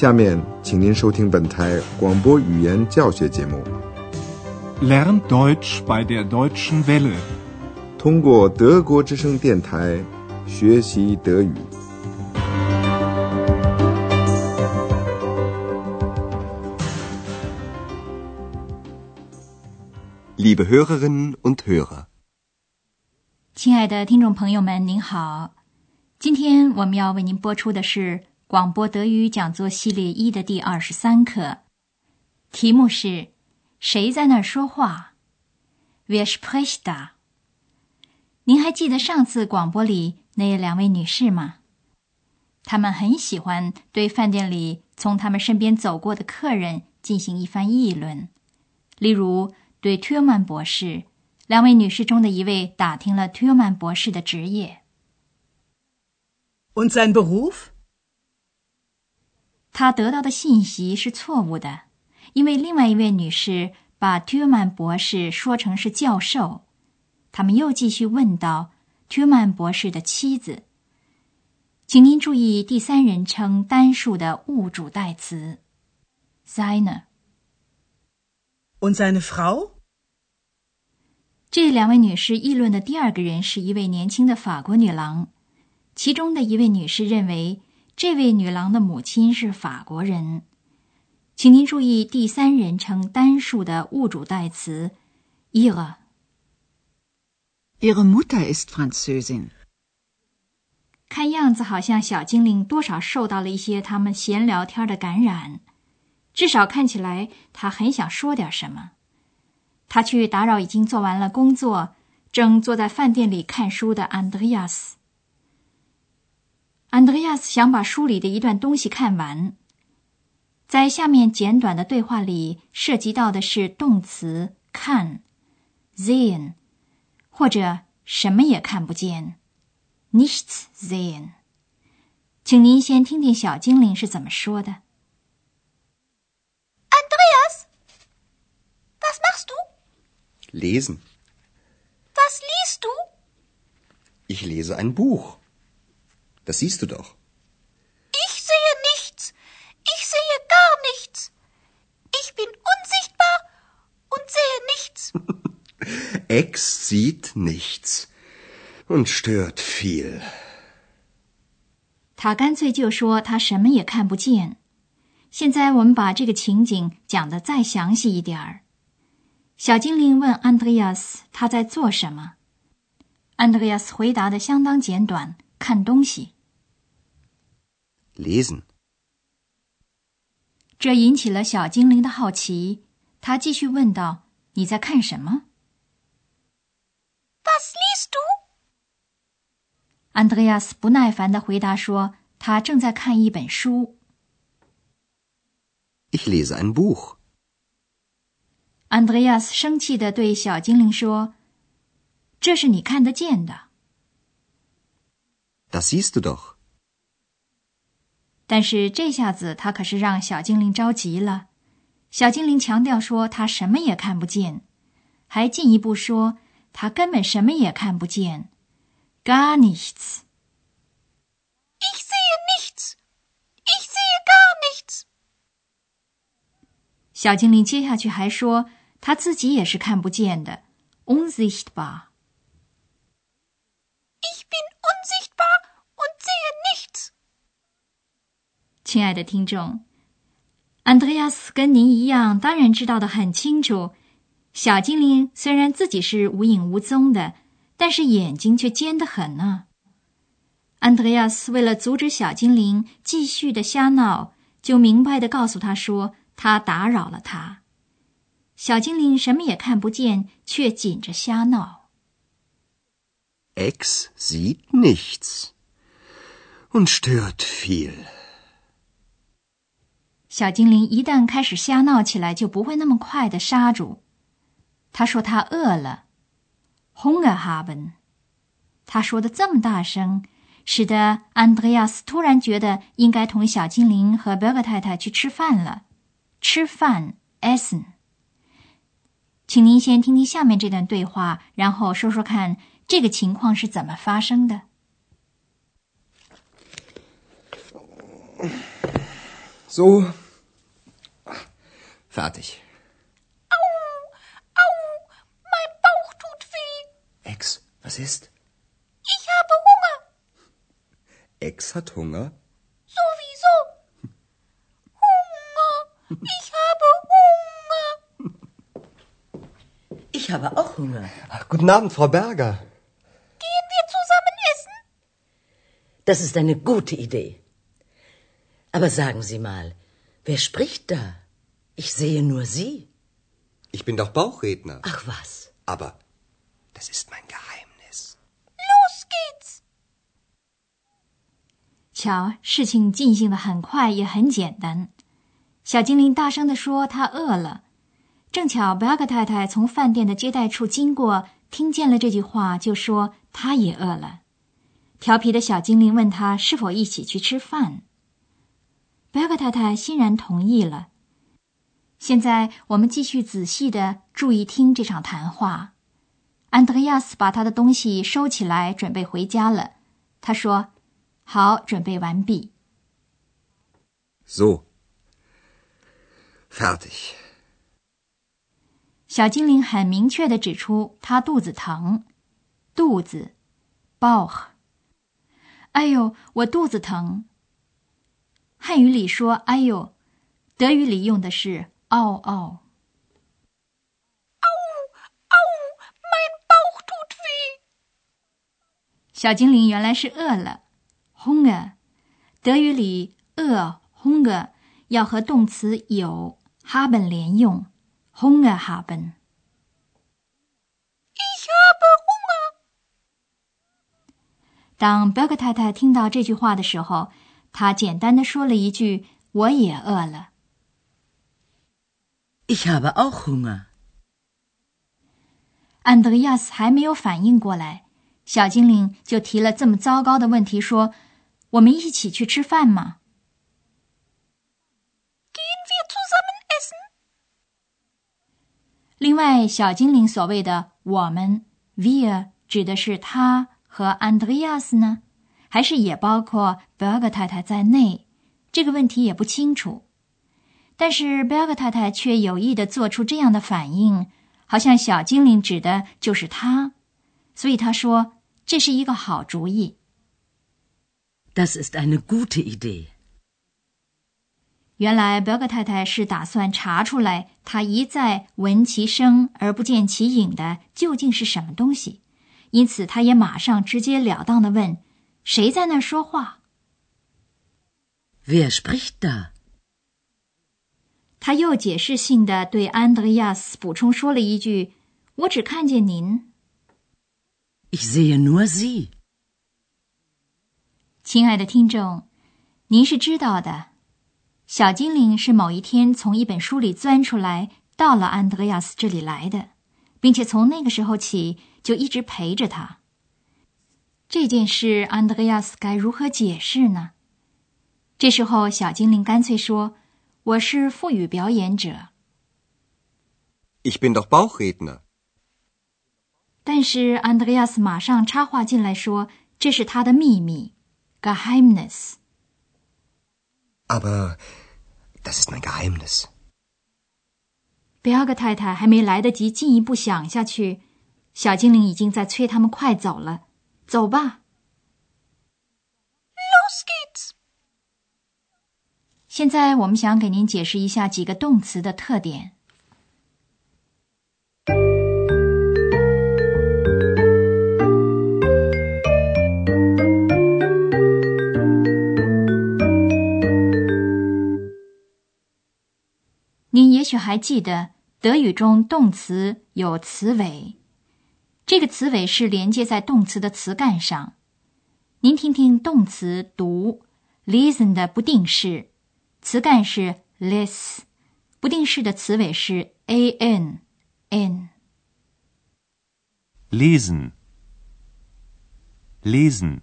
下面，请您收听本台广播语言教学节目。Lern Deutsch bei der Deutschen Welle，通过德国之声电台学习德语。Liebe Hörerinnen und Hörer，亲爱的听众朋友们，您好。今天我们要为您播出的是广播德语讲座系列一的第二十三课，题目是“谁在那儿说话 ”？Wer spricht da？您还记得上次广播里那两位女士吗？她们很喜欢对饭店里从她们身边走过的客人进行一番议论，例如对特尔曼博士。两位女士中的一位打听了特尔曼博士的职业。Und sein Beruf？他得到的信息是错误的，因为另外一位女士把 Tuman 博士说成是教授。他们又继续问到特曼博士的妻子，请您注意第三人称单数的物主代词，seine。Und seine Frau？这两位女士议论的第二个人是一位年轻的法国女郎。其中的一位女士认为，这位女郎的母亲是法国人。请您注意第三人称单数的物主代词 ihre。Ihre Mutter ist Französin。看样子好像小精灵多少受到了一些他们闲聊天的感染，至少看起来他很想说点什么。他去打扰已经做完了工作、正坐在饭店里看书的安德烈亚斯。安德烈亚斯想把书里的一段东西看完。在下面简短的对话里，涉及到的是动词“看 ”（sehen） 或者什么也看不见 （nichts sehen）。请您先听听小精灵是怎么说的。Andreas，was machst du？Lesen。Was liest du？Ich lese ein Buch。Das siehst du doch. Ich sehe nichts. Ich sehe gar nichts. Ich bin unsichtbar und sehe nichts. Ex sieht nichts und stört viel. 他干脆就说他什么也看不见。现在我们把这个情景讲得再详细一点儿。小精灵问安德烈亚斯他在做什么，安德烈亚斯回答的相当简短：看东西。 lesen。这引起了小精灵的好奇，他继续问道：“你在看什么？”“Was liest du？” 安德烈亚斯不耐烦的回答说：“他正在看一本书。”“Ich lese ein Buch。”安德烈亚斯生气的对小精灵说：“这是你看得见的。”“Das siehst du doch。”但是这下子他可是让小精灵着急了。小精灵强调说他什么也看不见，还进一步说他根本什么也看不见。Gar nichts。Ich sehe nichts. Ich sehe gar nichts。小精灵接下去还说他自己也是看不见的。Unsichtbar。亲爱的听众，安德烈亚斯跟您一样，当然知道的很清楚。小精灵虽然自己是无影无踪的，但是眼睛却尖得很呢。安德烈亚斯为了阻止小精灵继续的瞎闹，就明白的告诉他说：“他打扰了他。”小精灵什么也看不见，却紧着瞎闹。X sieht nichts und stört viel. 小精灵一旦开始瞎闹起来，就不会那么快的刹住。他说他饿了，Hunger haben。他说的这么大声，使得安德烈亚斯突然觉得应该同小精灵和贝格太太去吃饭了。吃饭，Essen。请您先听听下面这段对话，然后说说看这个情况是怎么发生的。So. Hat Hunger? Sowieso. Hunger. Ich habe Hunger. Ich habe auch Hunger. Ach, guten Abend, Frau Berger. Gehen wir zusammen essen? Das ist eine gute Idee. Aber sagen Sie mal, wer spricht da? Ich sehe nur Sie. Ich bin doch Bauchredner. Ach was. Aber das ist mein Geheimnis. Los geht's. 瞧，事情进行的很快，也很简单。小精灵大声地说：“他饿了。”正巧贝尔格太太从饭店的接待处经过，听见了这句话，就说他也饿了。调皮的小精灵问他是否一起去吃饭。贝尔格太太欣然同意了。现在我们继续仔细的注意听这场谈话。安德烈亚斯把他的东西收起来，准备回家了。他说：“好，准备完毕。” So. Fertig. 小精灵很明确的指出，他肚子疼，肚子，Bauch。哎呦，我肚子疼。汉语里说“哎呦”，德语里用的是“嗷嗷”。Au, mein Bauch tut weh. 小精灵原来是饿了，Hunger。德语里饿 Hunger 要和动词有 haben 连用，Hunger haben。Ich habe Hunger. 当贝尔格太太听到这句话的时候，她简单的说了一句：“我也饿了。Ich habe auch Hunger. ”安德烈亚斯还没有反应过来，小精灵就提了这么糟糕的问题，说：“我们一起去吃饭吗 Gehen wir zusammen essen? 另外，小精灵所谓的“我们 ”（wir） 指的是他和 Andreas 呢，还是也包括贝尔格太太在内？这个问题也不清楚。但是贝尔格太太却有意的做出这样的反应，好像小精灵指的就是他，所以他说这是一个好主意。Das ist eine gute Idee. 原来贝尔格太太是打算查出来，他一再闻其声而不见其影的究竟是什么东西，因此他也马上直截了当的问：“谁在那儿说话 Wer spricht da?？” 他又解释性的对安德烈亚斯补充说了一句：“我只看见您。Ich sehe nur Sie. ”亲爱的听众，您是知道的，小精灵是某一天从一本书里钻出来，到了安德烈亚斯这里来的，并且从那个时候起就一直陪着他。这件事，安德烈亚斯该如何解释呢？这时候，小精灵干脆说：“我是腹语表演者。Ich bin doch Bauchredner. ”但是安德烈亚斯马上插话进来说：“这是他的秘密 （Geheimnis）。Aber das ist mein Geheimnis. 贝尔格太太还没来得及进一步想下去，小精灵已经在催他们快走了。走吧，Los geht's. 现在我们想给您解释一下几个动词的特点。还记得，德语中动词有词尾，这个词尾是连接在动词的词干上。您听听动词读。listen 的不定式，词干是 less，不定式的词尾是 an n。lesen, lesen,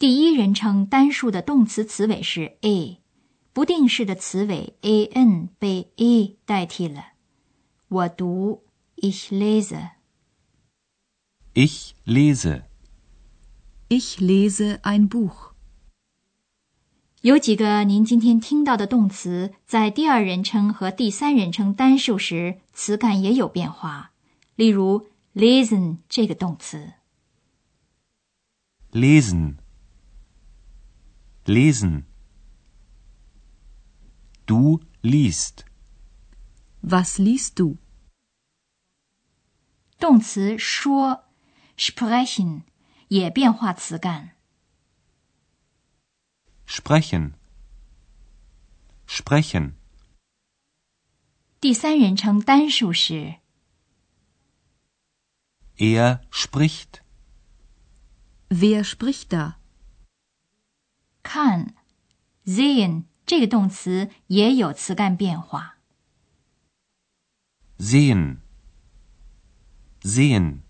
第一人称单数的动词词尾是 a，不定式的词尾 an 被 a 代替了。我读 ich lese。ich lese, Ich lese ein Buch. 有几个您今天听到的动词，在第二人称和第三人称单数时，词干也有变化。例如，lesen 这个动词。lesen, lesen. Du liest. Was liest du? 动词说，sprechen 也变化词干。 Sprechen. Sprechen. 第三人称单数时， Er spricht. Wer spricht da? 看，sehen 这个动词也有词干变化。Sehen. Sehen.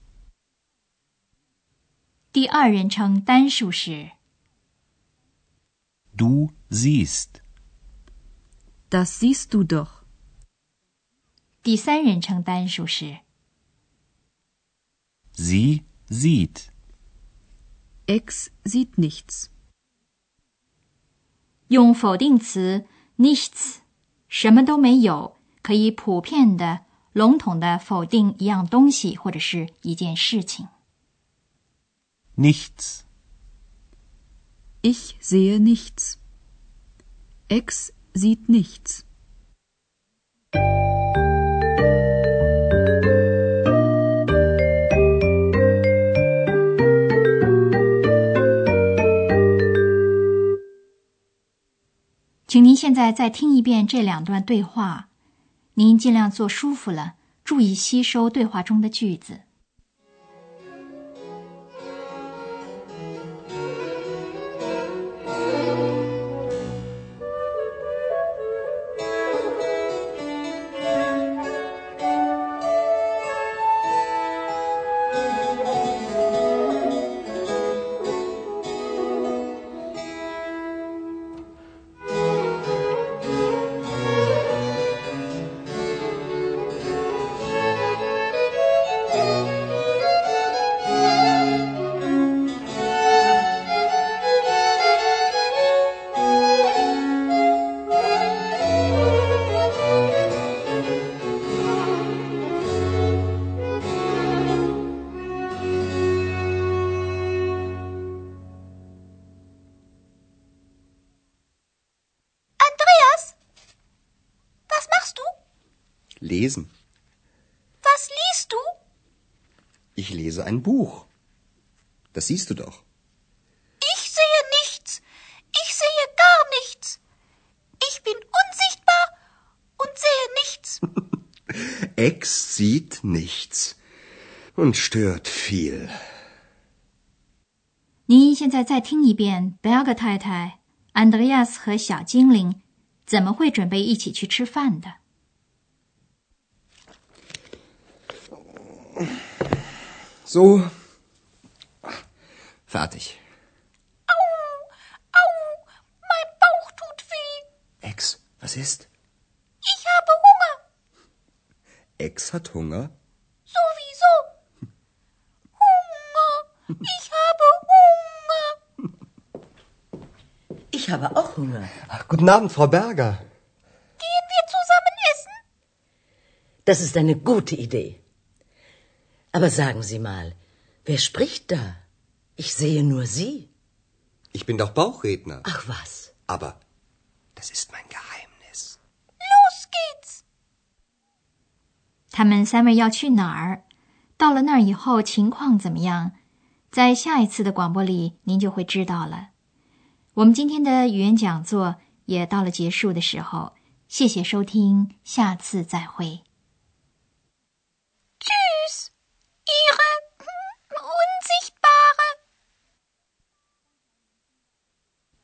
第二人称单数是，Du siehst. Das siehst du doch. 第三人称单数是，Sie sieht。Ex sieht nichts. 用否定词 nichts 什么都没有，可以普遍的、笼统的否定一样东西或者是一件事情。Nichts. Ich sehe nichts. X sieht nichts. 请您现在再听一遍这两段对话，您尽量坐舒服了，注意吸收对话中的句子。Ich lese ein Buch. Das siehst du doch. Ich sehe nichts. Ich sehe gar nichts. Ich bin unsichtbar und sehe nichts. Ex sieht nichts und stört viel. 您现在再听一遍 Berger 太太、Andreas 和小精灵怎么会准备一起去吃饭的。 So. Fertig. Au, mein Bauch tut weh. Ex, was ist? Ich habe Hunger. Ex hat Hunger? Sowieso. Hunger. Ich habe Hunger. Ich habe auch Hunger. Ach, guten Abend, Frau Berger. Gehen wir zusammen essen? Das ist eine gute Idee. Aber sagen Sie mal, wer spricht da? Ich sehe nur Sie. Ich bin doch Bauchredner. Ach was. Aber das ist mein Geheimnis. Los geht's. 他们三位要去哪儿？到了那儿以后，情况怎么样？在下一次的广播里，您就会知道了。我们今天的语言讲座也到了结束的时候，谢谢收听，下次再会。